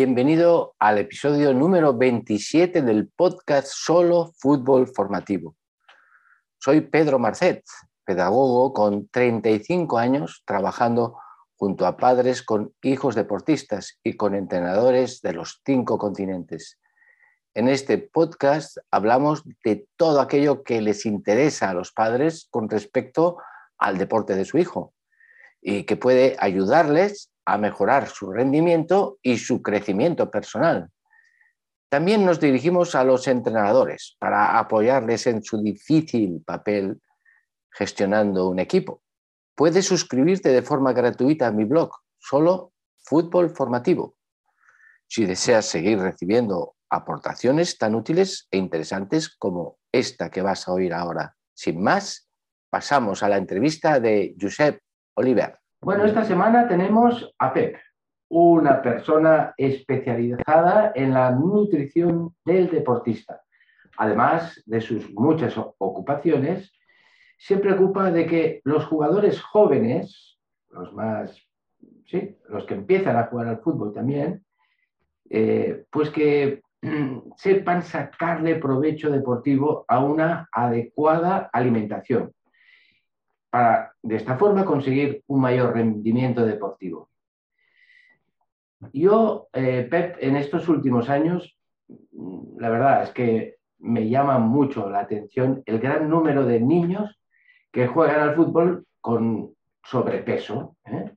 Bienvenido al episodio número 27 del podcast Solo Fútbol Formativo. Soy Pedro Marcet, pedagogo con 35 años trabajando junto a padres con hijos deportistas y con entrenadores de los cinco continentes. En este podcast hablamos de todo aquello que les interesa a los padres con respecto al deporte de su hijo y que puede ayudarles a mejorar su rendimiento y su crecimiento personal. También nos dirigimos a los entrenadores para apoyarles en su difícil papel gestionando un equipo. Puedes suscribirte de forma gratuita a mi blog, solo fútbol formativo. Si deseas seguir recibiendo aportaciones tan útiles e interesantes como esta que vas a oír ahora. Sin más, pasamos a la entrevista de Josep Oliver. Bueno, esta semana tenemos a Pep, una persona especializada en la nutrición del deportista. Además de sus muchas ocupaciones, se preocupa de que los jugadores jóvenes, los más, sí, los que empiezan a jugar al fútbol también, eh, pues que sepan sacarle provecho deportivo a una adecuada alimentación para de esta forma conseguir un mayor rendimiento deportivo. Yo, eh, Pep, en estos últimos años, mm, la verdad es que me llama mucho la atención el gran número de niños que juegan al fútbol con sobrepeso. ¿eh?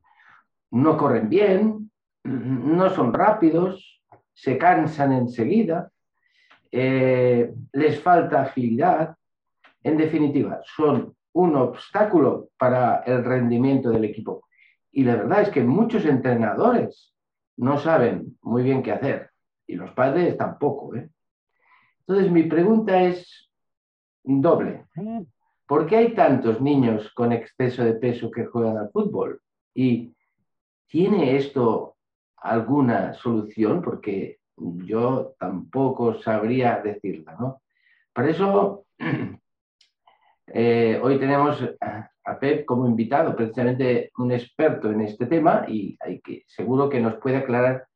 No corren bien, no son rápidos, se cansan enseguida, eh, les falta agilidad. En definitiva, son un obstáculo para el rendimiento del equipo. Y la verdad es que muchos entrenadores no saben muy bien qué hacer y los padres tampoco. ¿eh? Entonces mi pregunta es doble. ¿Por qué hay tantos niños con exceso de peso que juegan al fútbol? ¿Y tiene esto alguna solución? Porque yo tampoco sabría decirla, ¿no? Por eso Eh, hoy tenemos a Pep como invitado, precisamente un experto en este tema y hay que, seguro que nos puede aclarar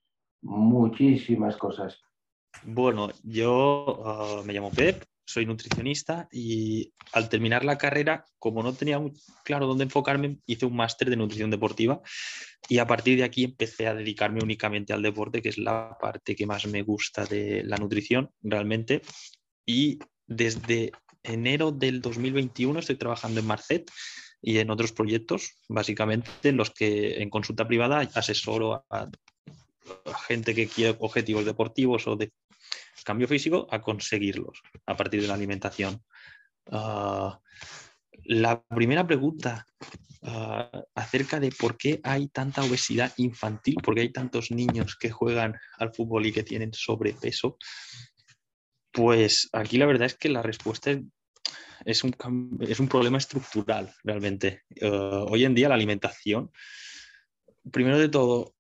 muchísimas cosas. Bueno, yo ah, me llamo Pep, soy nutricionista y al terminar la carrera, como no tenía muy claro dónde enfocarme, hice un máster de nutrición deportiva y a partir de aquí empecé a dedicarme únicamente al deporte, que es la parte que más me gusta de la nutrición realmente. Y desde enero del 2021 estoy trabajando en Marcet y en otros proyectos, básicamente en los que en consulta privada asesoro a, gente que quiere objetivos deportivos o de cambio físico a conseguirlos a partir de la alimentación. Ah, la primera pregunta ah, acerca de por qué hay tanta obesidad infantil, por qué hay tantos niños que juegan al fútbol y que tienen sobrepeso, pues aquí la verdad es que la respuesta es, un, es un problema estructural realmente. Eh, hoy en día la alimentación, primero de todo,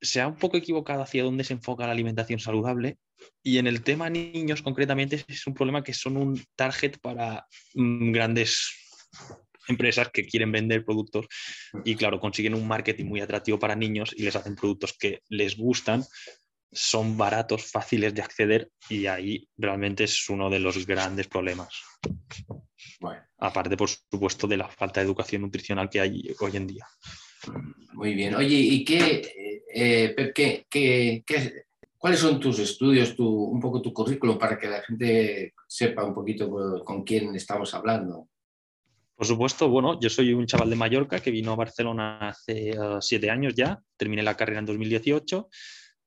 se ha un poco equivocado hacia dónde se enfoca la alimentación saludable y en el tema niños concretamente es un problema que son un target para mm, grandes empresas que quieren vender productos y claro, consiguen un marketing muy atractivo para niños y les hacen productos que les gustan, son baratos, fáciles de acceder y ahí realmente es uno de los grandes problemas. Aparte, por supuesto, de la falta de educación nutricional que hay hoy en día. Muy bien. Oye, ¿y qué, eh, qué, cuáles son tus estudios, tu, un poco tu currículum para que la gente sepa un poquito con quién estamos hablando? Por supuesto, bueno, yo soy un chaval de Mallorca que vino a Barcelona hace eh, siete años ya, terminé la carrera en 2018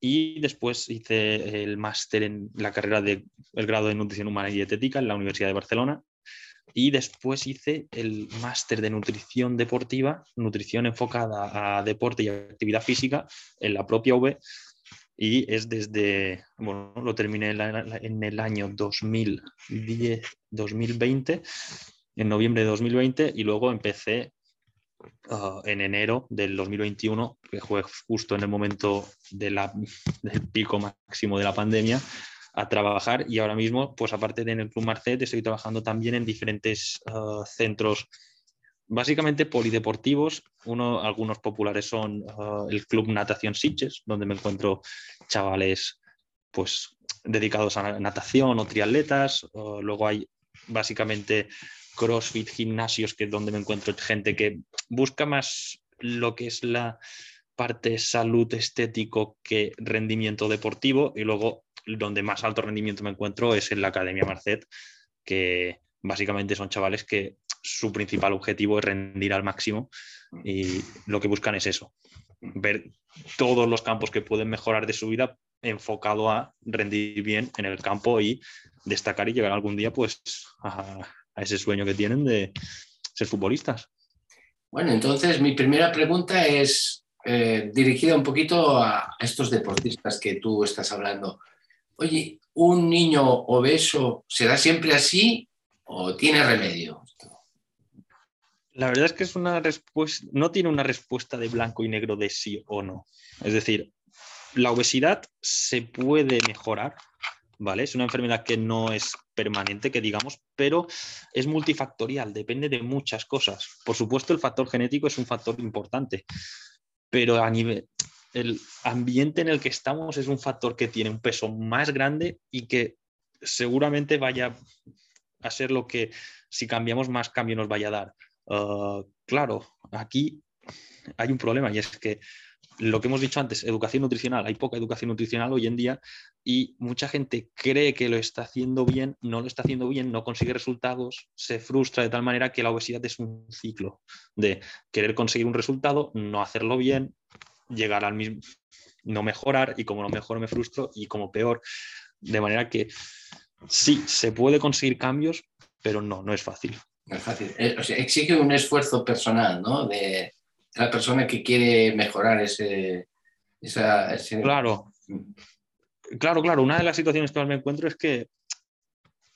y después hice el máster en la carrera del grado de nutrición humana y dietética en la Universidad de Barcelona. Y después hice el máster de nutrición deportiva, nutrición enfocada a deporte y actividad física en la propia UB. Y es desde, bueno, lo terminé en el año 2010, 2020, en noviembre de 2020, y luego empecé Ah, en enero del 2021, que fue justo en el momento del pico máximo de la pandemia, a trabajar y ahora mismo, pues aparte de en el Club Marcet, estoy trabajando también en diferentes ah, centros básicamente polideportivos. Uno, algunos populares son uh, el Club Natación Sitges, donde me encuentro chavales pues, dedicados a natación o triatletas. Uh, luego hay básicamente CrossFit, gimnasios, que es donde me encuentro gente que busca más lo que es la parte salud estético que rendimiento deportivo. Y luego donde más alto rendimiento me encuentro es en la Academia Marcet, que básicamente son chavales que su principal objetivo es rendir al máximo y lo que buscan es eso, ver todos los campos que pueden mejorar de su vida enfocado a rendir bien en el campo y destacar y llegar algún día pues a, ese sueño que tienen de ser futbolistas. Bueno, entonces mi primera pregunta es eh, dirigida un poquito a estos deportistas que tú estás hablando. Oye, ¿un niño obeso será siempre así o tiene remedio? La verdad es que es una respuesta, no tiene una respuesta de blanco y negro de sí o no. Es decir, la obesidad se puede mejorar, ¿vale? Es una enfermedad que no es permanente, que digamos, pero es multifactorial, depende de muchas cosas. Por supuesto, el factor genético es un factor importante, pero a nivel, el ambiente en el que estamos es un factor que tiene un peso más grande y que seguramente vaya a ser lo que si cambiamos más cambio nos vaya a dar. Ah, claro, aquí hay un problema y es que lo que hemos dicho antes, educación nutricional, hay poca educación nutricional hoy en día y mucha gente cree que lo está haciendo bien, no lo está haciendo bien, no consigue resultados, se frustra de tal manera que la obesidad es un ciclo de querer conseguir un resultado, no hacerlo bien, llegar al mismo, no mejorar y como no mejoro me frustro y como peor, de manera que sí, se puede conseguir cambios, pero no, no es fácil. No es fácil. Eh, o sea, exige un esfuerzo personal, ¿no? De la persona que quiere mejorar ese, Claro. Claro, claro. Una de las situaciones que me encuentro es que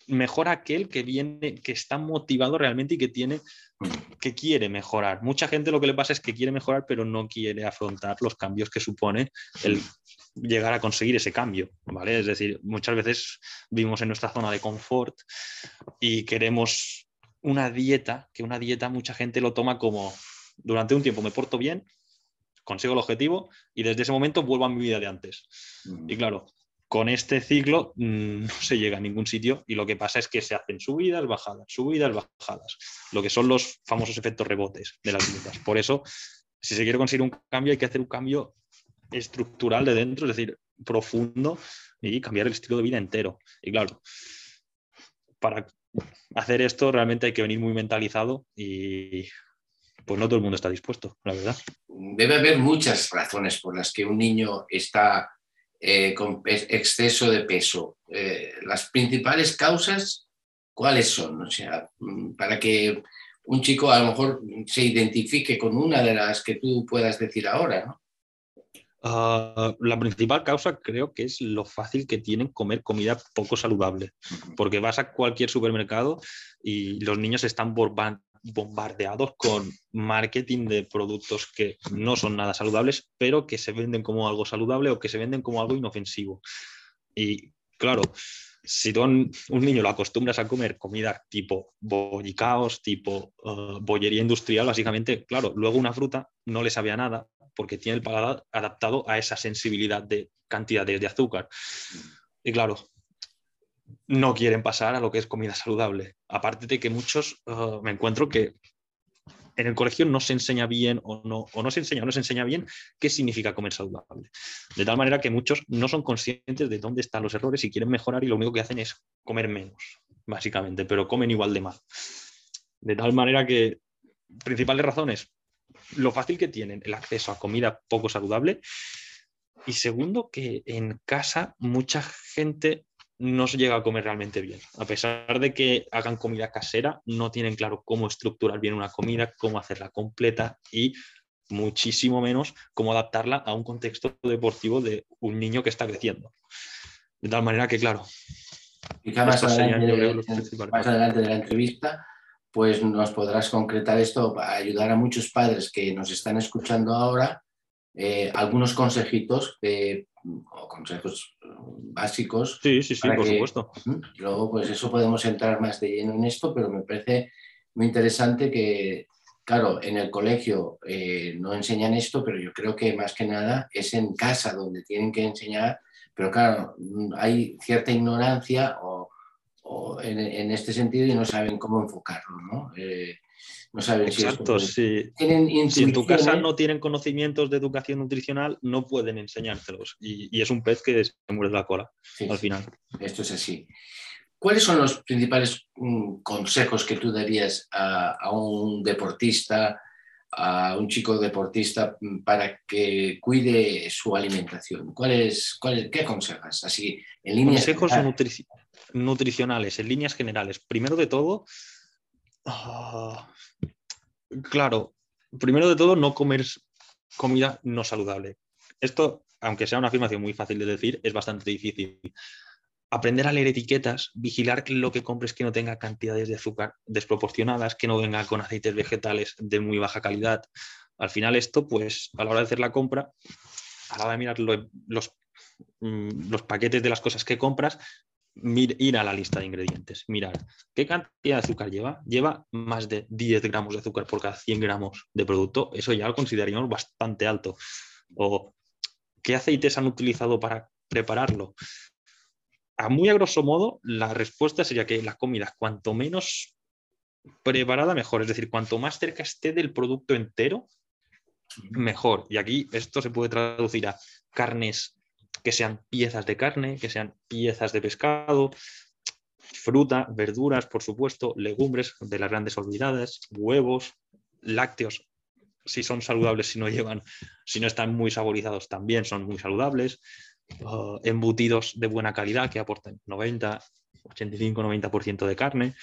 mejora aquel que viene, que está motivado realmente y que tiene, que quiere mejorar. Mucha gente lo que le pasa es que quiere mejorar, pero no quiere afrontar los cambios que supone el llegar a conseguir ese cambio, ¿vale? Es decir, muchas veces vivimos en nuestra zona de confort y queremos una dieta, que una dieta mucha gente lo toma como durante un tiempo me porto bien, consigo el objetivo y desde ese momento vuelvo a mi vida de antes. Y claro, con este ciclo mm, no se llega a ningún sitio y lo que pasa es que se hacen subidas, bajadas, subidas, bajadas, lo que son los famosos efectos rebotes de las dietas. Por eso, si se quiere conseguir un cambio, hay que hacer un cambio estructural de dentro, es decir, profundo y cambiar el estilo de vida entero. Y claro, para hacer esto realmente hay que venir muy mentalizado y pues no todo el mundo está dispuesto, la verdad. Debe haber muchas razones por las que un niño está eh, con exceso de peso. Eh, las principales causas, ¿cuáles son? O sea, mm, para que un chico a lo mejor se identifique con una de las que tú puedas decir ahora, ¿no? Ah, la principal causa creo que es lo fácil que tienen comer comida poco saludable, porque vas a cualquier supermercado y los niños están bombardeados con marketing de productos que no son nada saludables, pero que se venden como algo saludable o que se venden como algo inofensivo. Y claro, si tú a un, niño lo acostumbras a comer comida tipo bollicaos, tipo uh, bollería industrial, básicamente, claro, luego una fruta no le sabe a nada porque tiene el paladar adaptado a esa sensibilidad de cantidades de azúcar. Y claro, no quieren pasar a lo que es comida saludable. Aparte de que muchos uh, me encuentro que en el colegio no se enseña bien o no, o no se enseña no se enseña bien qué significa comer saludable. De tal manera que muchos no son conscientes de dónde están los errores y quieren mejorar y lo único que hacen es comer menos, básicamente, pero comen igual de mal. De tal manera que, principales razones, lo fácil que tienen el acceso a comida poco saludable y segundo, que en casa mucha gente no se llega a comer realmente bien. A pesar de que hagan comida casera, no tienen claro cómo estructurar bien una comida, cómo hacerla completa y muchísimo menos cómo adaptarla a un contexto deportivo de un niño que está creciendo. De tal manera que, claro, más adelante, de la entrevista, pues nos podrás concretar esto para ayudar a muchos padres que nos están escuchando ahora, eh, algunos consejitos que o consejos básicos. Sí, sí, sí, por supuesto. Luego, pues eso podemos entrar más de lleno en esto, pero me parece muy interesante que claro, en el colegio eh, no enseñan esto, pero yo creo que más que nada es en casa donde tienen que enseñar, pero claro, hay cierta ignorancia o, en, este sentido y no saben cómo enfocarlo, ¿no? Eh, no saben Exacto, si, Tienen si en tu casa no tienen conocimientos de educación nutricional, no pueden enseñártelos. Y, es un pez que se muere la cola al final. Esto es así. ¿Cuáles son los principales mm, consejos que tú darías a, un deportista, a un chico deportista mm, para que cuide su alimentación? ¿Cuáles, ¿Qué aconsejas? Así, en líneas Consejos nutricionales, en líneas generales. Primero de todo, ah, claro, primero de todo, no comer comida no saludable. Esto, aunque sea una afirmación muy fácil de decir, es bastante difícil aprender a leer etiquetas, vigilar que lo que compres que no tenga cantidades de azúcar desproporcionadas, que no venga con aceites vegetales de muy baja calidad. Al final esto, pues a la hora de hacer la compra, a la hora de mirar los, mm, los paquetes de las cosas que compras, ir a la lista de ingredientes, mirar qué cantidad de azúcar lleva. Lleva más de 10 gramos de azúcar por cada 100 gramos de producto. Eso ya lo consideraríamos bastante alto. O qué aceites han utilizado para prepararlo a muy a grosso modo, la respuesta sería que la comida, cuanto menos preparada, mejor. Es decir, cuanto más cerca esté del producto entero, mejor. Y aquí esto se puede traducir a carnes que sean piezas de carne, que sean piezas de pescado, fruta, verduras, por supuesto, legumbres de las grandes olvidadas, huevos, lácteos, si son saludables, si no llevan, si no están muy saborizados, también son muy saludables. Uh, embutidos de buena calidad que aporten 90, 85-90% de carne.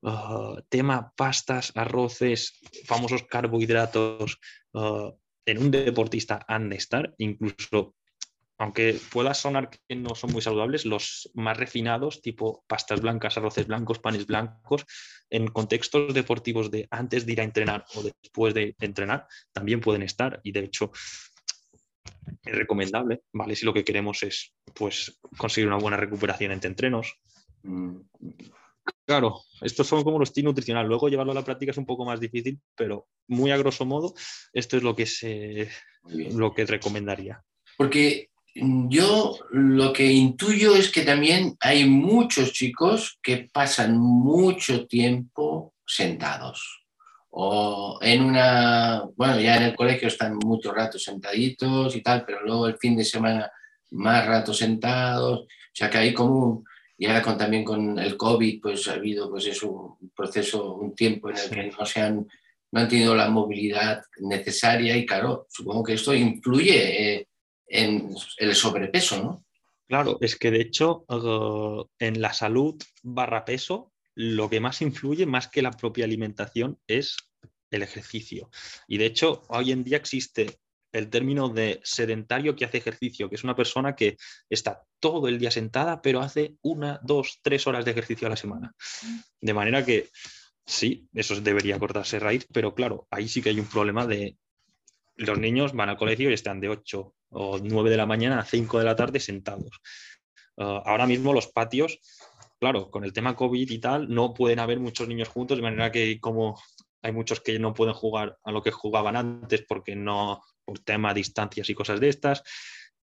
Uh, tema pastas, arroces, famosos carbohidratos, uh, en un deportista han de estar, incluso aunque pueda sonar que no son muy saludables, los más refinados, tipo pastas blancas, arroces blancos, panes blancos, en contextos deportivos de antes de ir a entrenar o después de entrenar, también pueden estar. Y de hecho, es recomendable, ¿vale? Si lo que queremos es pues, conseguir una buena recuperación entre entrenos. Claro, estos son como los tips nutricionales. Luego llevarlo a la práctica es un poco más difícil, pero muy a grosso modo, esto es lo que, se, lo que recomendaría. Porque yo lo que intuyo es que también hay muchos chicos que pasan mucho tiempo sentados. O en una, bueno, ya en el colegio están muchos ratos sentaditos y tal, pero luego el fin de semana más ratos sentados, o sea que hay como y ahora con, también con el COVID, pues ha habido pues es un proceso, un tiempo en el que no, se han, no han tenido la movilidad necesaria y claro, supongo que esto influye eh, en el sobrepeso, ¿no? Claro, es que de hecho uh, en la salud barra peso lo que más influye, más que la propia alimentación, es el ejercicio. Y de hecho, hoy en día existe el término de sedentario que hace ejercicio, que es una persona que está todo el día sentada, pero hace una, dos, tres horas de ejercicio a la semana. De manera que sí, eso debería cortarse raíz, pero claro, ahí sí que hay un problema de los niños van al colegio y están de 8 o 9 de la mañana a 5 de la tarde sentados. Ah, ahora mismo los patios claro, con el tema COVID y tal, no pueden haber muchos niños juntos, de manera que como hay muchos que no pueden jugar a lo que jugaban antes porque no, por tema distancias y cosas de estas.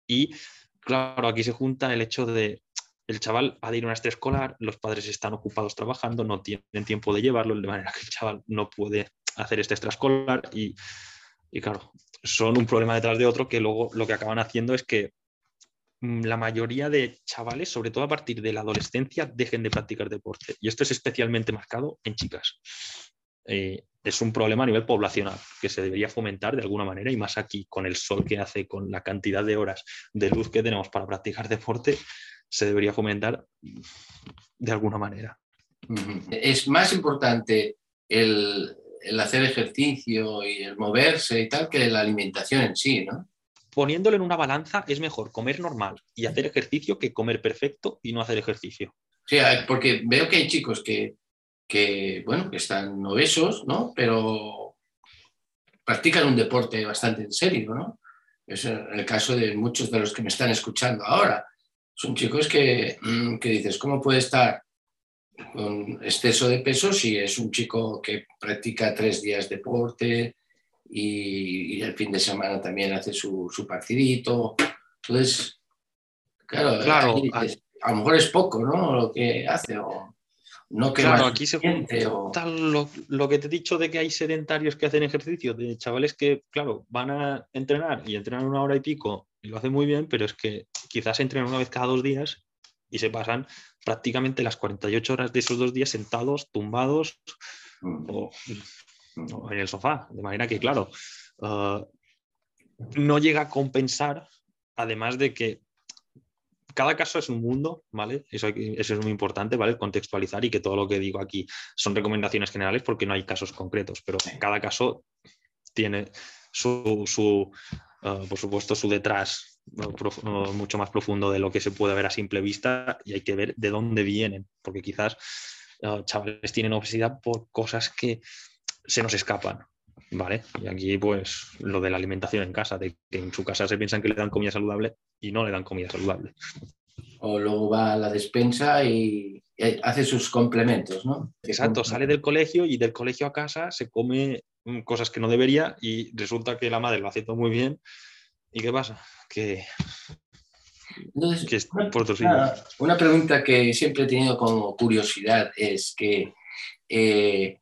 Y claro, aquí se junta el hecho de el chaval ha de ir a una escolar, los padres están ocupados trabajando, no tienen tiempo de llevarlo, de manera que el chaval no puede hacer este extraescolar y, y claro, son un problema detrás de otro que luego lo que acaban haciendo es que Mm, la mayoría de chavales, sobre todo a partir de la adolescencia, dejen de practicar deporte. Y esto es especialmente marcado en chicas. Eh, es un problema a nivel poblacional que se debería fomentar de alguna manera y más aquí con el sol que hace, con la cantidad de horas de luz que tenemos para practicar deporte, se debería fomentar de alguna manera. Es más importante el, el hacer ejercicio y el moverse y tal que la alimentación en sí, ¿no? poniéndolo en una balanza, es mejor comer normal y hacer ejercicio que comer perfecto y no hacer ejercicio. Sí, porque veo que hay chicos que, que bueno, que están obesos, ¿no? Pero practican un deporte bastante en serio, ¿no? Es el caso de muchos de los que me están escuchando ahora. Son chicos que, mm, que dices, ¿cómo puede estar con exceso de peso si es un chico que practica tres días deporte y, el fin de semana también hace su, su partidito. Entonces, claro, Claro, a lo mejor es poco, ¿no? Lo que hace o no que Claro, aquí se o- Tal lo, lo que te he dicho de que hay sedentarios que hacen ejercicio, de chavales que, claro, van a entrenar y entrenan una hora y pico y lo hacen muy bien, pero es que quizás entrenan una vez cada dos días y se pasan prácticamente las 48 horas de esos dos días sentados, tumbados o, o en el sofá. De manera que, claro, ah, no llega a compensar, además de que cada caso es un mundo, ¿vale? Eso, eso es muy importante, ¿vale? Contextualizar y que todo lo que digo aquí son recomendaciones generales porque no hay casos concretos, pero cada caso tiene su, su, ah, por supuesto, su detrás mucho más profundo de lo que se puede ver a simple vista y hay que ver de dónde vienen, porque quizás ah, chavales tienen obesidad por cosas que se nos escapan. ¿Vale? Y aquí, pues, lo de la alimentación en casa, de que en su casa se piensan que le dan comida saludable y no le dan comida saludable. O luego va a la despensa y, y hace sus complementos, ¿no? Exacto, sale del colegio y del colegio a casa se come mm, cosas que no debería y resulta que la madre lo hace todo muy bien. ¿Y qué pasa? Que, Entonces, que es una- por una, una pregunta que siempre he tenido como curiosidad es que eh,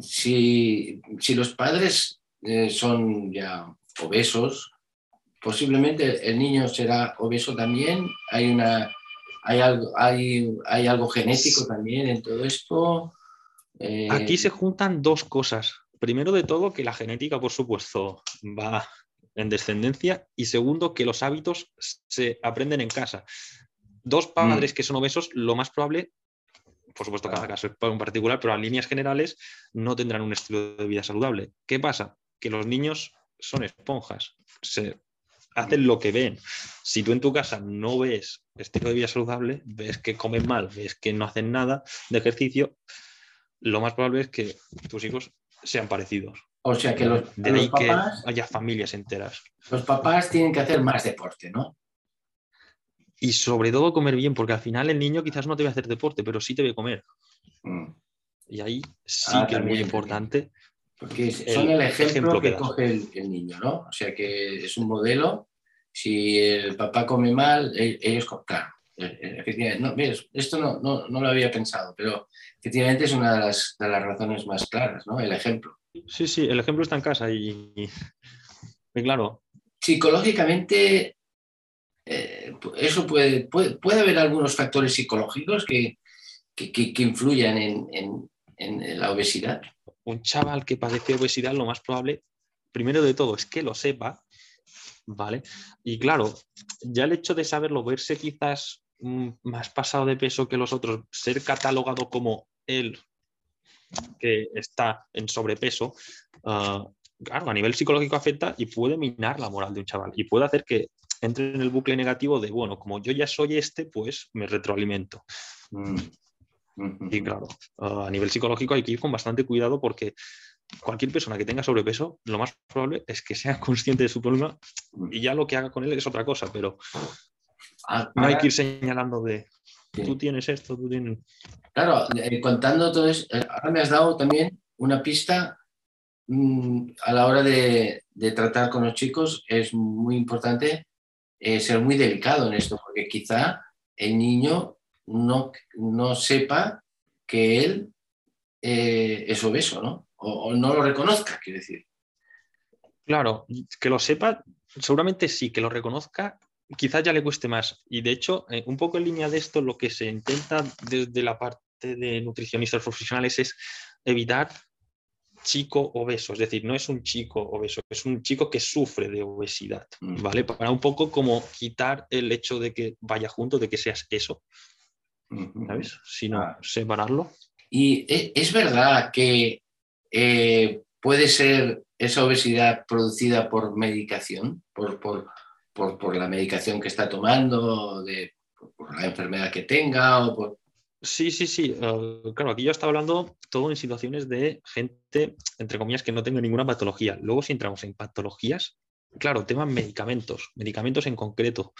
si, si los padres eh, son ya obesos, posiblemente el niño será obeso también. Hay una hay algo, hay, hay algo genético también en todo esto. Eh, Aquí se juntan dos cosas. Primero de todo, que la genética, por supuesto, va en descendencia y segundo, que los hábitos se aprenden en casa. Dos padres que son obesos, lo más probable, por supuesto, cada caso es en particular, pero en líneas generales no tendrán un estilo de vida saludable. ¿Qué pasa? Que los niños son esponjas, se hacen lo que ven. Si tú en tu casa no ves estilo de vida saludable, ves que comen mal, ves que no hacen nada de ejercicio, lo más probable es que tus hijos sean parecidos. O sea que los, De los ahí que papás, haya familias enteras. los papás tienen que hacer más deporte, ¿no? Y sobre todo comer bien, porque al final el niño quizás no te ve hacer deporte, pero sí te ve comer. Mm. Y ahí sí Ah, que es muy importante. Porque son el ejemplo, ejemplo que coge el, el niño, ¿no? O sea que es un modelo. Si el papá come mal, e- ellos. Claro, eh, efectivamente. No, esto no, no, no lo había pensado, pero efectivamente es una de las, de las razones más claras, ¿no? El ejemplo. Sí, sí, el ejemplo está en casa y, y- y claro, Psicológicamente, eh, eso puede, puede, puede haber algunos factores psicológicos que, que, que- que influyan en, en- en la obesidad. un chaval que padece obesidad, lo más probable, primero de todo, es que lo sepa, ¿vale? Y claro, ya el hecho de saberlo, verse quizás mm, más pasado de peso que los otros, ser catalogado como él que está en sobrepeso, ah, claro, a nivel psicológico afecta y puede minar la moral de un chaval y puede hacer que entre en el bucle negativo de, bueno, como yo ya soy este, pues me retroalimento. Mm. Y claro, ah, a nivel psicológico hay que ir con bastante cuidado porque cualquier persona que tenga sobrepeso, lo más probable es que sea consciente de su problema y ya lo que haga con él es otra cosa, pero Ah, no hay que ir señalando de Sí. tú tienes esto, tú tienes... Claro, eh, contando todo eso, eh, ahora me has dado también una pista mm, a la hora de, de tratar con los chicos. Es muy importante eh, ser muy delicado en esto, porque quizá el niño no, no sepa que él eh, es obeso, ¿no? O, o no lo reconozca, quiero decir. Claro, que lo sepa, seguramente sí, que lo reconozca, quizás ya le cueste más. Y de hecho, eh, un poco en línea de esto, lo que se intenta desde la parte de nutricionistas profesionales es evitar chico obeso, es decir, no es un chico obeso, es un chico que sufre de obesidad, Mm. ¿vale? Para un poco como quitar el hecho de que vaya junto, de que seas eso. ¿sabes? Sino Ah. separarlo. Y e- es verdad que eh, puede ser esa obesidad producida por medicación, por, por- por- por la medicación que está tomando, de, por, la enfermedad que tenga, o por... Sí, sí, sí. eh, claro, aquí yo estaba hablando todo en situaciones de gente, entre comillas, que no tenga ninguna patología. Luego, si entramos en patologías, claro, tema medicamentos, medicamentos en concreto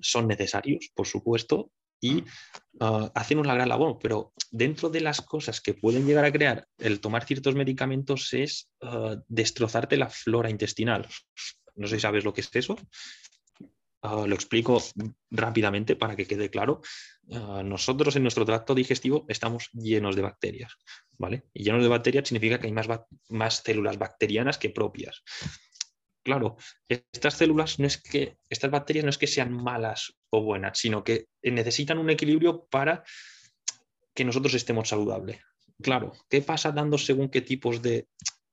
son necesarios, por supuesto, y uh, hacen una gran labor, pero dentro de las cosas que pueden llegar a crear el tomar ciertos medicamentos es uh, destrozarte la flora intestinal. No sé si sabes lo que es eso. Uh, lo explico rápidamente para que quede claro. nosotros en nuestro tracto digestivo estamos llenos de bacterias, ¿vale? Y llenos de bacterias significa que hay más, más células bacterianas que propias claro, estas células no es que, estas bacterias no es que sean malas o buenas, sino que necesitan un equilibrio para que nosotros estemos saludables. Claro, ¿qué pasa dando según qué tipos de,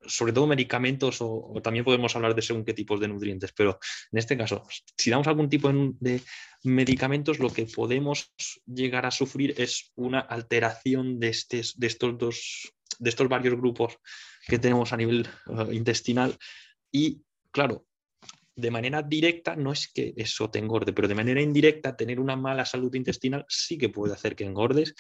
sobre todo medicamentos o, también podemos hablar de según qué tipos de nutrientes, pero en este caso, si damos algún tipo de medicamentos, lo que podemos llegar a sufrir es una alteración de, de estos dos, de estos varios grupos que tenemos a nivel eh, intestinal. Y claro, de manera directa no es que eso te engorde, pero de manera indirecta tener una mala salud intestinal sí que puede hacer que engordes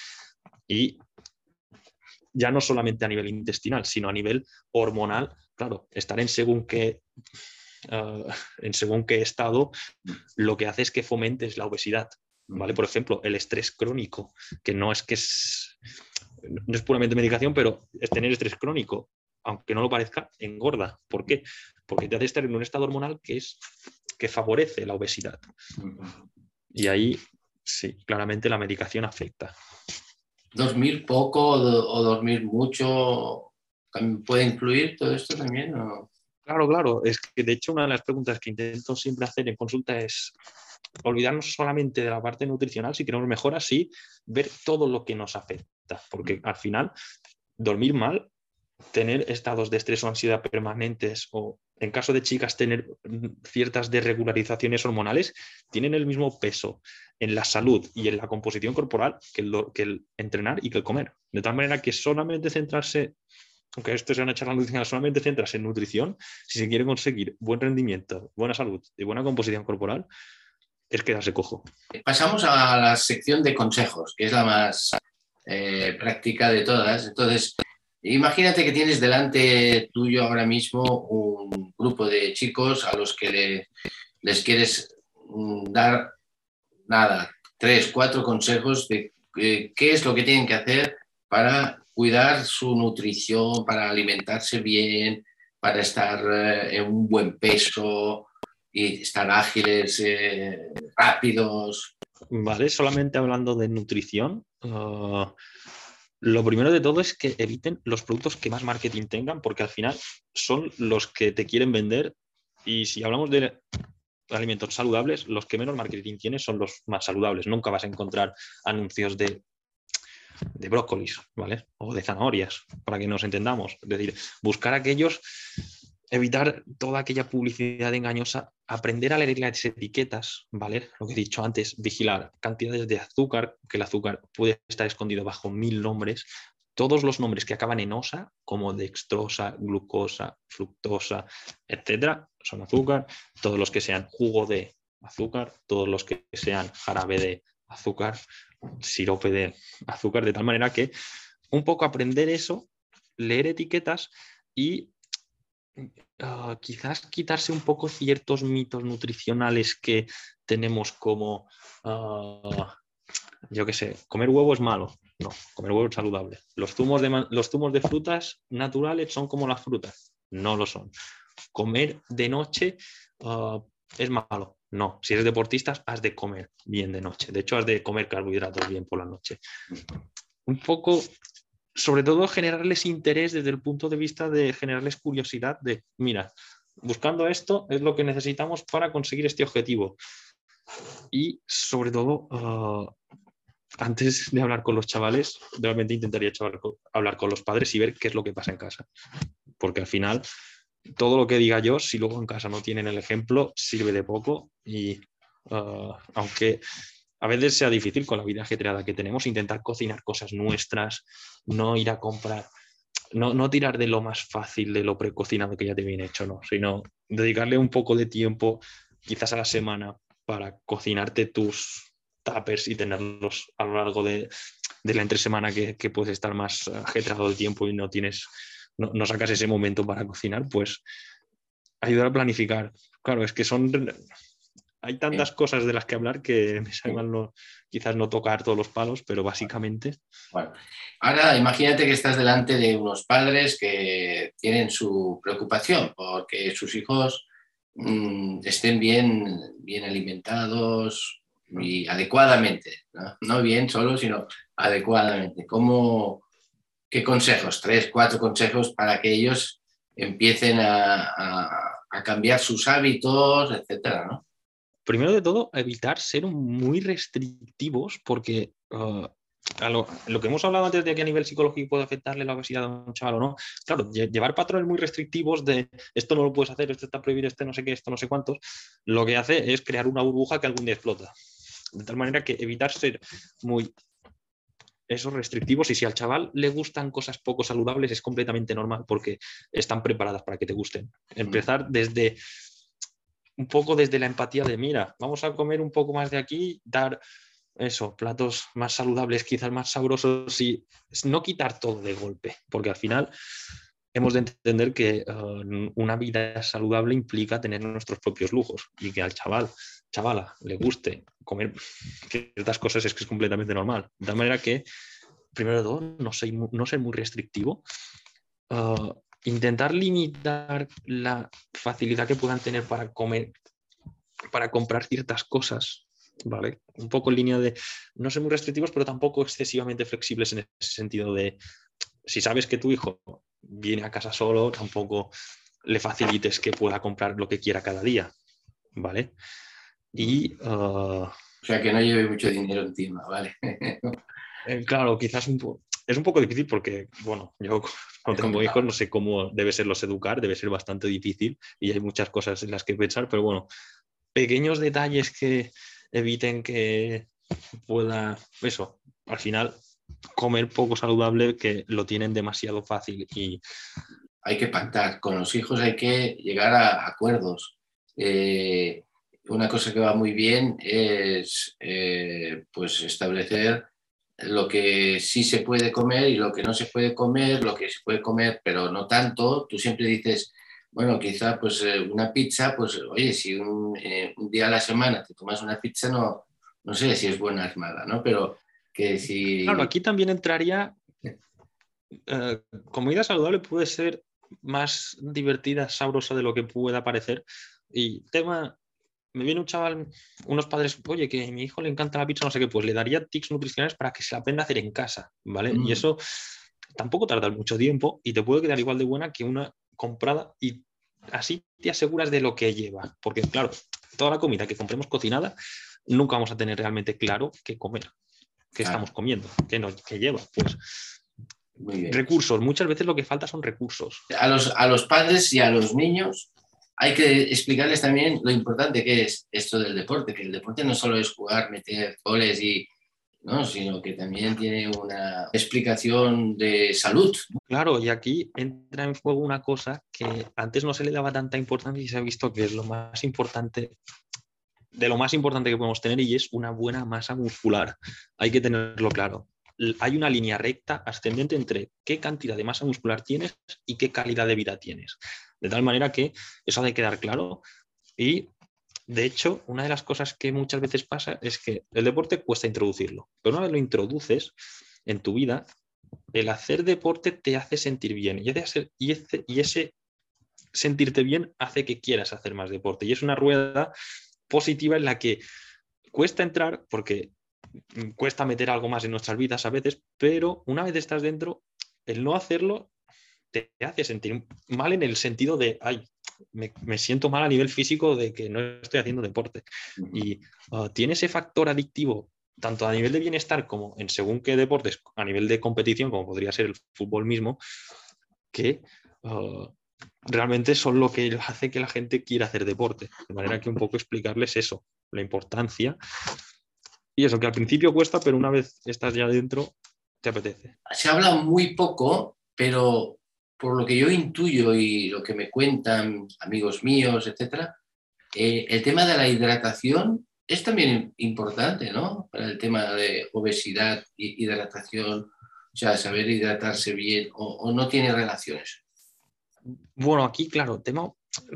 ya no solamente a nivel intestinal, sino a nivel hormonal, claro, estar en según qué, ah, en según qué estado lo que hace es que fomentes la obesidad. ¿vale? Por ejemplo, el estrés crónico, que no es que es, no es puramente medicación, pero es tener estrés crónico aunque no lo parezca, engorda. ¿Por qué? Porque te hace estar en un estado hormonal que, es, que favorece la obesidad. Y ahí, sí, claramente la medicación afecta. ¿Dormir poco o dormir mucho puede influir todo esto también? Claro, claro. Es que de hecho una de las preguntas que intento siempre hacer en consulta es olvidarnos solamente de la parte nutricional, si queremos mejoras, sí, ver todo lo que nos afecta, porque al final dormir mal tener estados de estrés o ansiedad permanentes o en caso de chicas tener ciertas desregularizaciones hormonales, tienen el mismo peso en la salud y en la composición corporal que el, que el entrenar y que el comer. De tal manera que solamente centrarse, aunque esto sea una charla nutricional, solamente centrarse en nutrición, si se quiere conseguir buen rendimiento, buena salud y buena composición corporal, es quedarse cojo. Pasamos a la sección de consejos, que es la más eh, práctica de todas. Entonces, Imagínate que tienes delante tuyo ahora mismo un grupo de chicos a los que les quieres mm, dar nada, tres, cuatro consejos de qué es lo que tienen que hacer para cuidar su nutrición, para alimentarse bien, para estar eh, en un buen peso y estar ágiles, eh, rápidos. Vale, solamente hablando de nutrición. Ah, lo primero de todo es que eviten los productos que más marketing tengan, porque al final son los que te quieren vender. Y si hablamos de alimentos saludables, los que menos marketing tienen son los más saludables. Nunca vas a encontrar anuncios de, de brócolis, ¿vale? O de zanahorias, para que nos entendamos. Es decir, buscar aquellos evitar toda aquella publicidad engañosa, aprender a leer las etiquetas, ¿vale? Lo que he dicho antes, vigilar cantidades de azúcar, que el azúcar puede estar escondido bajo mil nombres. Todos los nombres que acaban en osa, como dextrosa, glucosa, fructosa, etcétera, son azúcar. Todos los que sean jugo de azúcar, todos los que sean jarabe de azúcar, sirope de azúcar, de tal manera que un poco aprender eso, leer etiquetas y Ah, quizás quitarse un poco ciertos mitos nutricionales que tenemos como, ah, yo qué sé, comer huevo es malo. No, comer huevo es saludable. Los zumos, de, los zumos de frutas naturales son como las frutas. No lo son. Comer de noche ah, es malo. No, si eres deportista, has de comer bien de noche. De hecho, has de comer carbohidratos bien por la noche. Un poco sobre todo generarles interés desde el punto de vista de generarles curiosidad de, mira, buscando esto es lo que necesitamos para conseguir este objetivo. Y sobre todo, ah, antes de hablar con los chavales, realmente intentaría hablar con los padres y ver qué es lo que pasa en casa. Porque al final, todo lo que diga yo, si luego en casa no tienen el ejemplo, sirve de poco. Y ah, aunque a veces sea difícil con la vida ajetreada que tenemos, intentar cocinar cosas nuestras, no ir a comprar, no, no tirar de lo más fácil, de lo precocinado que ya te viene hecho, no, sino dedicarle un poco de tiempo, quizás a la semana, para cocinarte tus tuppers y tenerlos a lo largo de, la entresemana que, que puedes estar más ajetreado de tiempo y no tienes, no, no sacas ese momento para cocinar, pues ayudar a planificar. Claro, es que son hay tantas cosas de las que hablar que me sale mal no, quizás no tocar todos los palos, pero básicamente. Bueno, ahora imagínate que estás delante de unos padres que tienen su preocupación porque sus hijos mm, estén bien, bien alimentados y adecuadamente, ¿no? bien solo, sino adecuadamente. ¿Cómo, ¿Qué consejos? Tres, cuatro consejos para que ellos empiecen a, cambiar sus hábitos, etcétera, ¿no? Primero de todo, evitar ser muy restrictivos porque uh, lo, que hemos hablado antes de que a nivel psicológico puede afectarle la obesidad a un chaval o no, claro, llevar patrones muy restrictivos de esto no lo puedes hacer, esto está prohibido, este no sé qué, esto no sé cuántos, lo que hace es crear una burbuja que algún día explota. De tal manera que evitar ser muy esos restrictivos y si al chaval le gustan cosas poco saludables es completamente normal porque están preparadas para que te gusten. Empezar desde un poco desde la empatía de mira, vamos a comer un poco más de aquí, dar eso, platos más saludables, quizás más sabrosos y no quitar todo de golpe, porque al final hemos de entender que uh, una vida saludable implica tener nuestros propios lujos y que al chaval chavala le guste comer ciertas cosas es que es completamente normal. De manera que, primero de todo, no, no ser muy restrictivo. Uh, intentar limitar la facilidad que puedan tener para comer, para comprar ciertas cosas, ¿vale? Un poco en línea de no ser muy restrictivos, pero tampoco excesivamente flexibles en ese sentido de si sabes que tu hijo viene a casa solo, tampoco le facilites que pueda comprar lo que quiera cada día, ¿vale? Y, uh, o sea, que no lleve mucho dinero encima, ¿vale? Eh, claro, quizás un es un poco difícil porque, bueno, yo no tengo hijos, no sé cómo debe serlos educar, debe ser bastante difícil y hay muchas cosas en las que pensar, pero bueno, pequeños detalles que eviten que pueda, eso, al final comer poco saludable que lo tienen demasiado fácil y... Hay que pactar, con los hijos hay que llegar a acuerdos. Eh, una cosa que va muy bien es eh, pues establecer lo que sí se puede comer y lo que no se puede comer, lo que se puede comer, pero no tanto. Tú siempre dices, bueno, quizá pues eh, una pizza, pues oye, si un, eh, un, día a la semana te tomas una pizza, no, no sé si es buena o mala, ¿no? Pero que si... Claro, aquí también entraría, comida saludable puede ser más divertida, sabrosa de lo que pueda parecer. Y tema me viene un chaval, unos padres, oye, que a mi hijo le encanta la pizza, no sé qué, pues le daría tics nutricionales para que se la aprenda a hacer en casa, ¿vale? Y mm. eso tampoco tarda mucho tiempo y te puede quedar igual de buena que una comprada y así te aseguras de lo que lleva. Porque, claro, toda la comida que compremos cocinada, nunca vamos a tener realmente claro qué comer, qué estamos comiendo, qué, no, qué lleva. Pues recursos, muchas veces lo que falta son recursos. A los, a los padres y a los niños hay que explicarles también lo importante que es esto del deporte, que el deporte no solo es jugar, meter goles y, ¿no? sino que también tiene una explicación de salud. Claro, y aquí entra en juego una cosa que antes no se le daba tanta importancia y se ha visto que es lo más importante, de lo más importante que podemos tener y es una buena masa muscular. Hay que tenerlo claro. Hay una línea recta ascendente entre qué cantidad de masa muscular tienes y qué calidad de vida tienes. De tal manera que eso ha de quedar claro. Y de hecho, una de las cosas que muchas veces pasa es que el deporte cuesta introducirlo, pero una vez lo introduces en tu vida, el hacer deporte te hace sentir bien y y ese sentirte bien hace que quieras hacer más deporte. Y es una rueda positiva en la que cuesta entrar porque cuesta meter algo más en nuestras vidas a veces, pero una vez estás dentro, el no hacerlo te hace sentir mal en el sentido de, ay, me, siento mal a nivel físico de que no estoy haciendo deporte. Y uh, tiene ese factor adictivo, tanto a nivel de bienestar como en según qué deportes, a nivel de competición, como podría ser el fútbol mismo, que uh, realmente son lo que hace que la gente quiera hacer deporte. De manera que un poco explicarles eso, la importancia. Y eso, que al principio cuesta, pero una vez estás ya dentro, te apetece. Se habla muy poco, pero por lo que yo intuyo y lo que me cuentan amigos míos, etcétera, eh, el tema de la hidratación es también importante, ¿no? Para el tema de obesidad, hidratación, o sea, saber hidratarse bien o, no tiene relaciones. Bueno, aquí, claro, tema,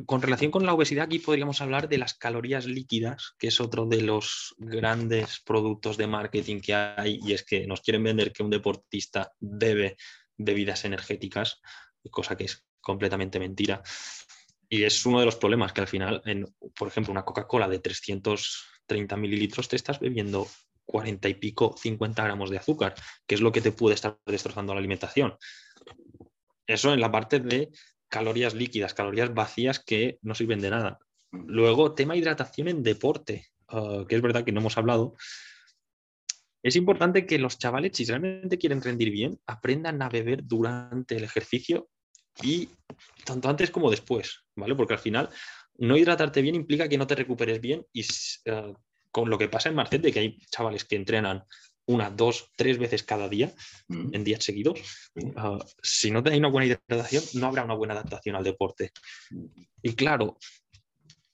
con relación con la obesidad, aquí podríamos hablar de las calorías líquidas, que es otro de los grandes productos de marketing que hay, y es que nos quieren vender que un deportista debe bebidas energéticas, cosa que es completamente mentira. Y es uno de los problemas que al final, en, por ejemplo, una Coca-Cola de 330 mililitros te estás bebiendo 40 y pico, 50 gramos de azúcar, que es lo que te puede estar destrozando la alimentación. Eso en la parte de calorías líquidas, calorías vacías que no sirven de nada. Luego, tema hidratación en deporte, ah, que es verdad que no hemos hablado. Es importante que los chavales, si realmente quieren rendir bien, aprendan a beber durante el ejercicio y tanto antes como después, ¿vale? Porque al final no hidratarte bien implica que no te recuperes bien y ah, con lo que pasa en Marcet, que hay chavales que entrenan una, dos, tres veces cada día, mm. en días seguidos, ah, si no tenéis una buena hidratación, no habrá una buena adaptación al deporte. Mm. Y claro,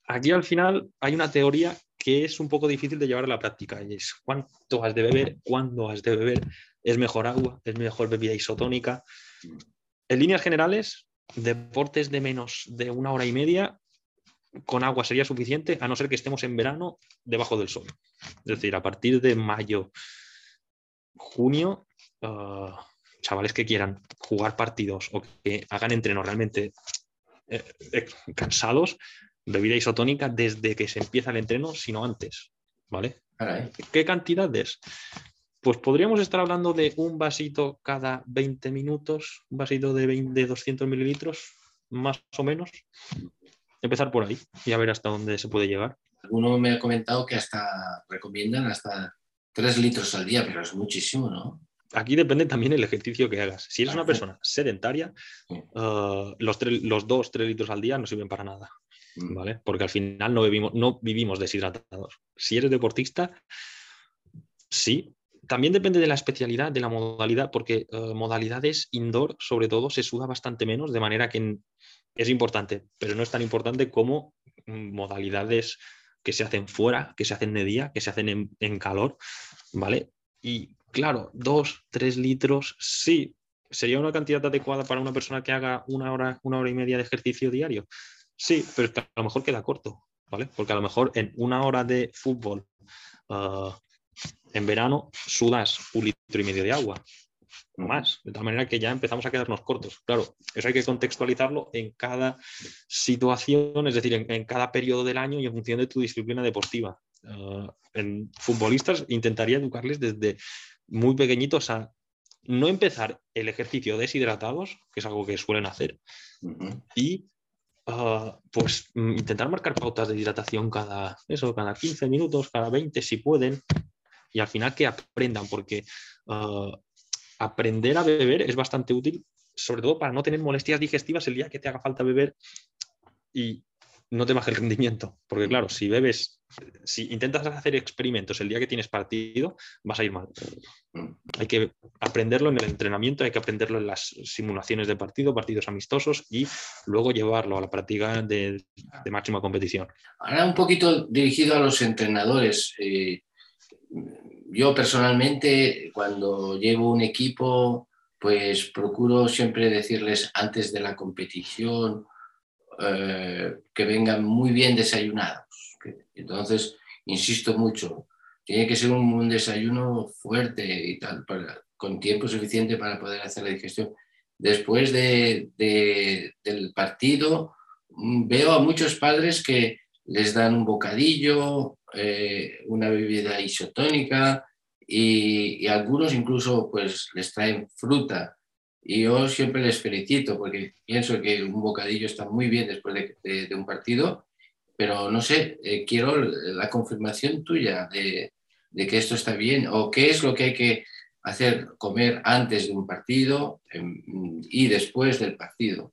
aquí al final hay una teoría que es un poco difícil de llevar a la práctica, y es cuánto has de beber, cuándo has de beber, es mejor agua, es mejor bebida isotónica. En líneas generales, deportes de menos de una hora y media con agua sería suficiente, a no ser que estemos en verano debajo del sol. Es decir, a partir de mayo, junio, ah, chavales que quieran jugar partidos o que hagan entrenos realmente eh, eh, cansados, bebida isotónica desde que se empieza el entreno, sino antes. ¿Vale? ¿Qué cantidades? Pues podríamos estar hablando de un vasito cada 20 minutos, un vasito de, 20, 200 mililitros, más o menos. Empezar por ahí y a ver hasta dónde se puede llegar. Alguno me ha comentado que hasta recomiendan hasta Tres litros al día, pero es muchísimo, ¿no? Aquí depende también el ejercicio que hagas. Si eres una persona sedentaria, uh, los, los dos, tres litros al día no sirven para nada. Mm. ¿Vale? Porque al final no vivimos deshidratados. Si eres deportista, sí. También depende de la especialidad, de la modalidad, porque uh, modalidades indoor, sobre todo, se suda bastante menos, de manera que es importante, pero no es tan importante como mm, modalidades que se hacen fuera, que se hacen de día, que se hacen en, calor, ¿vale? Y claro, dos, tres litros, sí, sería una cantidad adecuada para una persona que haga una hora, una hora y media de ejercicio diario. Sí, pero a lo mejor queda corto, ¿vale? Porque a lo mejor en una hora de fútbol ah, en verano sudas un litro y medio de agua más, de tal manera que ya empezamos a quedarnos cortos. Claro, eso hay que contextualizarlo en cada situación, es decir, en, cada periodo del año y en función de tu disciplina deportiva. Ah, en futbolistas intentaría educarles desde muy pequeñitos a no empezar el ejercicio deshidratados, que es algo que suelen hacer, y ah, pues mm, intentar marcar pautas de hidratación cada, eso, cada 15 minutos, cada 20 si pueden, y al final que aprendan, porque ah, aprender a beber es bastante útil, sobre todo para no tener molestias digestivas el día que te haga falta beber y no te baje el rendimiento. Porque claro, si bebes, si intentas hacer experimentos el día que tienes partido, vas a ir mal. Hay que aprenderlo en el entrenamiento, hay que aprenderlo en las simulaciones de partido, partidos amistosos y luego llevarlo a la práctica de, máxima competición. Ahora un poquito dirigido a los entrenadores. Eh, yo personalmente, cuando llevo un equipo, pues procuro siempre decirles antes de la competición eh, que vengan muy bien desayunados. Entonces, insisto mucho, tiene que ser un, desayuno fuerte y tal, con tiempo suficiente para poder hacer la digestión. Después del partido, mm, veo a muchos padres que les dan un bocadillo, eh, una bebida isotónica y, algunos incluso pues les traen fruta. Y yo siempre les felicito porque pienso que un bocadillo está muy bien después de, un partido, pero no sé, eh, quiero la confirmación tuya de, de, que esto está bien o qué es lo que hay que hacer comer antes de un partido em, y después del partido.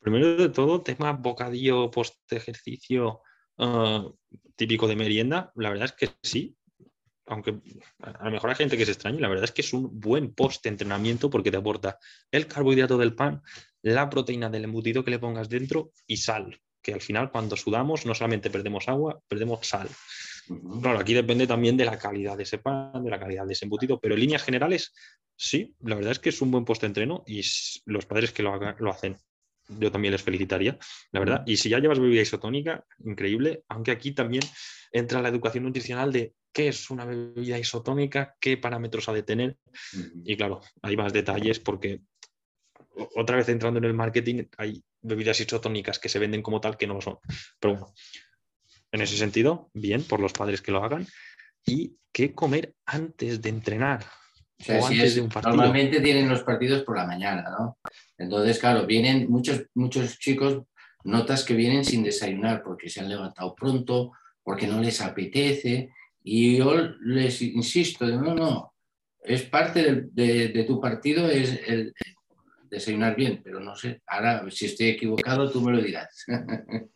Primero de todo, tema bocadillo post ejercicio Ah, típico de merienda, la verdad es que sí, aunque a lo mejor hay gente que se extraña, la verdad es que es un buen post-entrenamiento porque te aporta el carbohidrato del pan, la proteína del embutido que le pongas dentro y sal, que al final cuando sudamos no solamente perdemos agua, perdemos sal. Claro, aquí depende también de la calidad de ese pan, de la calidad de ese embutido, pero en líneas generales, sí, la verdad es que es un buen post-entreno y los padres que lo, lo hacen yo también les felicitaría, la verdad. Y si ya llevas bebida isotónica, increíble, aunque aquí también entra la educación nutricional de qué es una bebida isotónica, qué parámetros ha de tener. Y claro, hay más detalles porque otra vez entrando en el marketing, hay bebidas isotónicas que se venden como tal que no lo son. Pero bueno, en ese sentido, bien por los padres que lo hagan. ¿Y qué comer antes de entrenar? O, antes de un partido. Normalmente tienen los partidos por la mañana, ¿no? Entonces, claro, vienen muchos, muchos chicos, notas que vienen sin desayunar porque se han levantado pronto, porque no les apetece. Y yo les insisto, no, no, es parte de, de tu partido, es el, desayunar bien, pero no sé, ahora si estoy equivocado tú me lo dirás.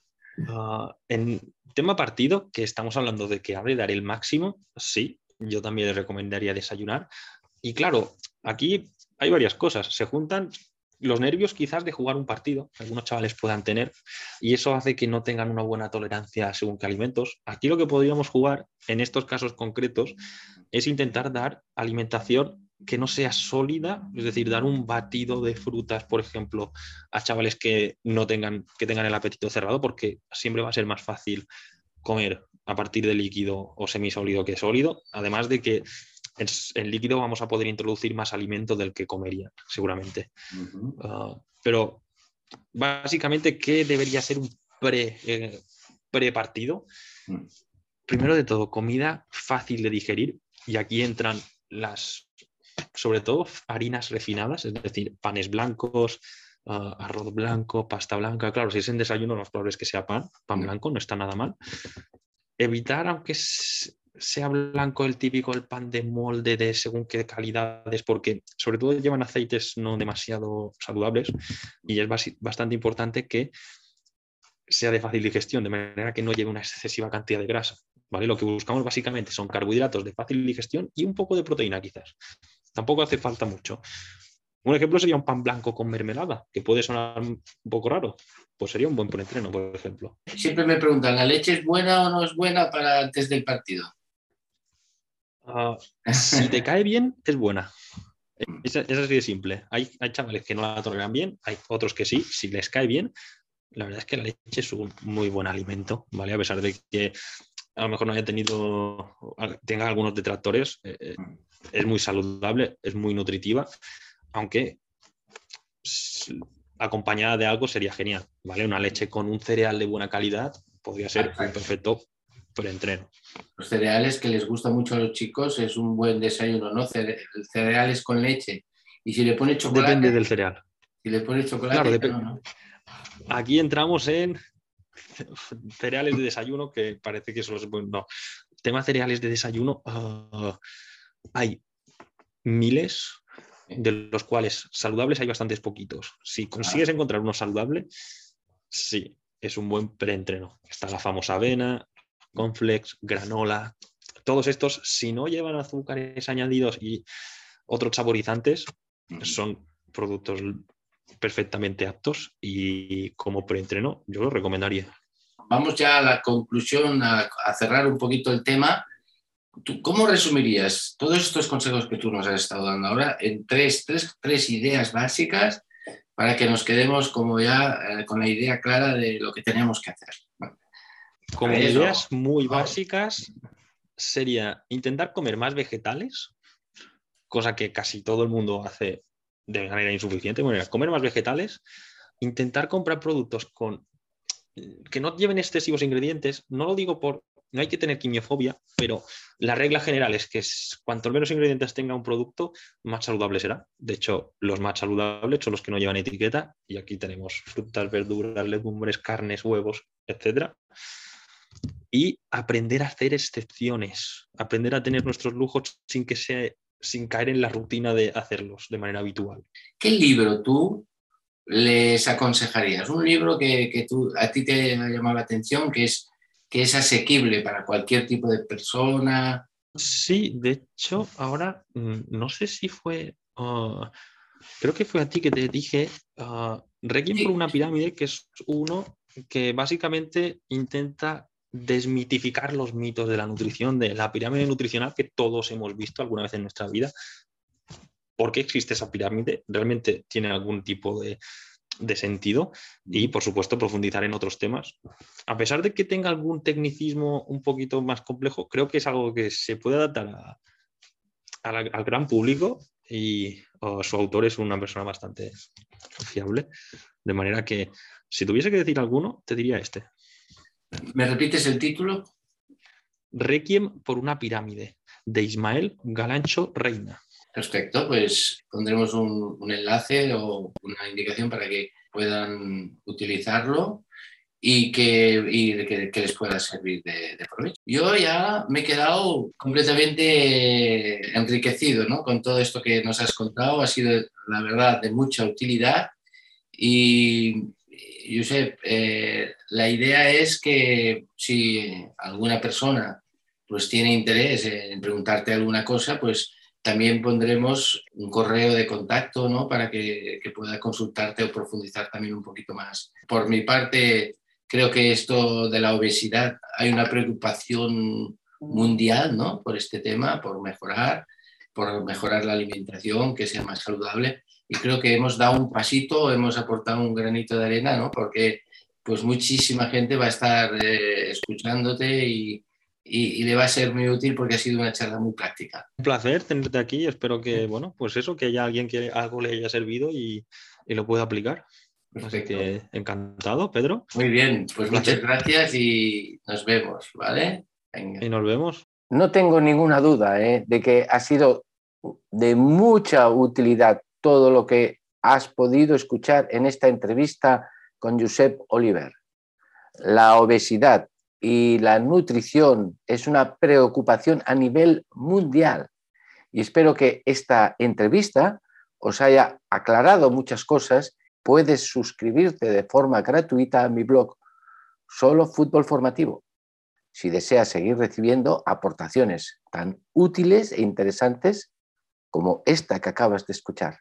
Ah, en tema partido, que estamos hablando de que ha de dar el máximo, sí, yo también le recomendaría desayunar. Y claro, aquí hay varias cosas, se juntan los nervios quizás de jugar un partido, algunos chavales puedan tener, y eso hace que no tengan una buena tolerancia según qué alimentos. Aquí lo que podríamos jugar en estos casos concretos es intentar dar alimentación que no sea sólida, es decir, dar un batido de frutas, por ejemplo, a chavales que no tengan, que tengan el apetito cerrado, porque siempre va a ser más fácil comer a partir de líquido o semisólido que sólido, además de que en, líquido vamos a poder introducir más alimento del que comería, seguramente. Ah, pero básicamente, ¿qué debería ser un pre, eh, pre partido? Mm. Primero de todo, comida fácil de digerir, y aquí entran las sobre todo harinas refinadas, es decir, panes blancos, ah, arroz blanco, pasta blanca. Claro, si es en desayuno, lo más probable es que sea pan, pan blanco, no está nada mal. Evitar, aunque sea blanco el típico, el pan de molde de según qué calidades, porque sobre todo llevan aceites no demasiado saludables y es bastante importante que sea de fácil digestión, de manera que no lleve una excesiva cantidad de grasa. ¿vale? Lo que buscamos básicamente son carbohidratos de fácil digestión y un poco de proteína quizás. Tampoco hace falta mucho. Un ejemplo sería un pan blanco con mermelada, que puede sonar un poco raro. Pues sería un buen preentreno, por ejemplo. Siempre me preguntan, ¿la leche es buena o no es buena para antes del partido? Ah, si te cae bien, es buena. Es, así de simple. Hay, hay, chavales que no la toleran bien, hay otros que sí. Si les cae bien, la verdad es que la leche es un muy buen alimento, ¿vale? A pesar de que a lo mejor no haya tenido, tenga algunos detractores, eh, eh, es muy saludable, es muy nutritiva, aunque acompañada de algo sería genial, ¿vale? Una leche con un cereal de buena calidad podría ser un perfecto preentreno. Los cereales que les gusta mucho a los chicos es un buen desayuno, ¿no? Cereales con leche. Y si le pone chocolate. Depende del cereal. Si le pone chocolate, claro, Aquí entramos en cereales de desayuno que parece que solo se pueden. No. Tema cereales de desayuno. Ah, hay miles, de los cuales saludables hay bastantes poquitos. Si consigues encontrar uno saludable, sí, es un buen preentreno. Está la famosa avena, conflex, granola. Todos estos, si no llevan azúcares añadidos y otros saborizantes, son productos perfectamente aptos y como preentreno yo lo recomendaría. Vamos ya a la conclusión, a cerrar un poquito el tema ¿Cómo resumirías todos estos consejos que tú nos has estado dando ahora en tres, ideas básicas para que nos quedemos como ya eh, con la idea clara de lo que tenemos que hacer? Como ideas muy básicas sería intentar comer más vegetales, cosa que casi todo el mundo hace de manera insuficiente. Bueno, comer más vegetales, intentar comprar productos con que no lleven excesivos ingredientes. No lo digo por no hay que tener quimiofobia, pero la regla general es que cuanto menos ingredientes tenga un producto, más saludable será. De hecho, los más saludables son los que no llevan etiqueta y aquí tenemos frutas, verduras, legumbres, carnes, huevos, etc. Y aprender a hacer excepciones, aprender a tener nuestros lujos sin que sea, sin caer en la rutina de hacerlos de manera habitual. ¿Qué libro tú les aconsejarías? Un libro que, que tú, a ti te ha llamado la atención, que es que es asequible para cualquier tipo de persona. Sí, de hecho, ahora mm, no sé si fue, ah, creo que fue a ti que te dije, uh, por una pirámide, que es uno que básicamente intenta desmitificar los mitos de la nutrición, de la pirámide nutricional que todos hemos visto alguna vez en nuestra vida. ¿Por qué existe esa pirámide? ¿Realmente tiene algún tipo de de sentido y, por supuesto, profundizar en otros temas. A pesar de que tenga algún tecnicismo un poquito más complejo, creo que es algo que se puede adaptar al gran público y su autor es una persona bastante fiable. De manera que, si tuviese que decir alguno, te diría este. ¿Me repites el título? Requiem por una pirámide, de Ismael Galancho Reina. Perfecto, pues pondremos un, enlace o una indicación para que puedan utilizarlo y que, que, les pueda servir de, provecho. Yo ya me he quedado completamente enriquecido ¿no? con todo esto que nos has contado. Ha sido, la verdad, de mucha utilidad. Y, Josep, eh, la idea es que si alguna persona pues, tiene interés en preguntarte alguna cosa, pues también pondremos un correo de contacto ¿no? para que, pueda consultarte o profundizar también un poquito más. Por mi parte, creo que esto de la obesidad, hay una preocupación mundial ¿no? por este tema, por mejorar, por mejorar la alimentación, que sea más saludable. Y creo que hemos dado un pasito, hemos aportado un granito de arena, ¿no? porque pues muchísima gente va a estar eh, escuchándote y, y, le va a ser muy útil porque ha sido una charla muy práctica. Un placer tenerte aquí. Espero que, bueno, pues eso, que haya alguien que algo le haya servido y, y lo pueda aplicar. Así que encantado, Pedro. Muy bien, pues muchas gracias y nos vemos, ¿vale? Y nos vemos. No tengo ninguna duda ¿eh? de que ha sido de mucha utilidad todo lo que has podido escuchar en esta entrevista con Josep Oliver. La obesidad y la nutrición es una preocupación a nivel mundial. Y espero que esta entrevista os haya aclarado muchas cosas. Puedes suscribirte de forma gratuita a mi blog Solo Fútbol Formativo si deseas seguir recibiendo aportaciones tan útiles e interesantes como esta que acabas de escuchar.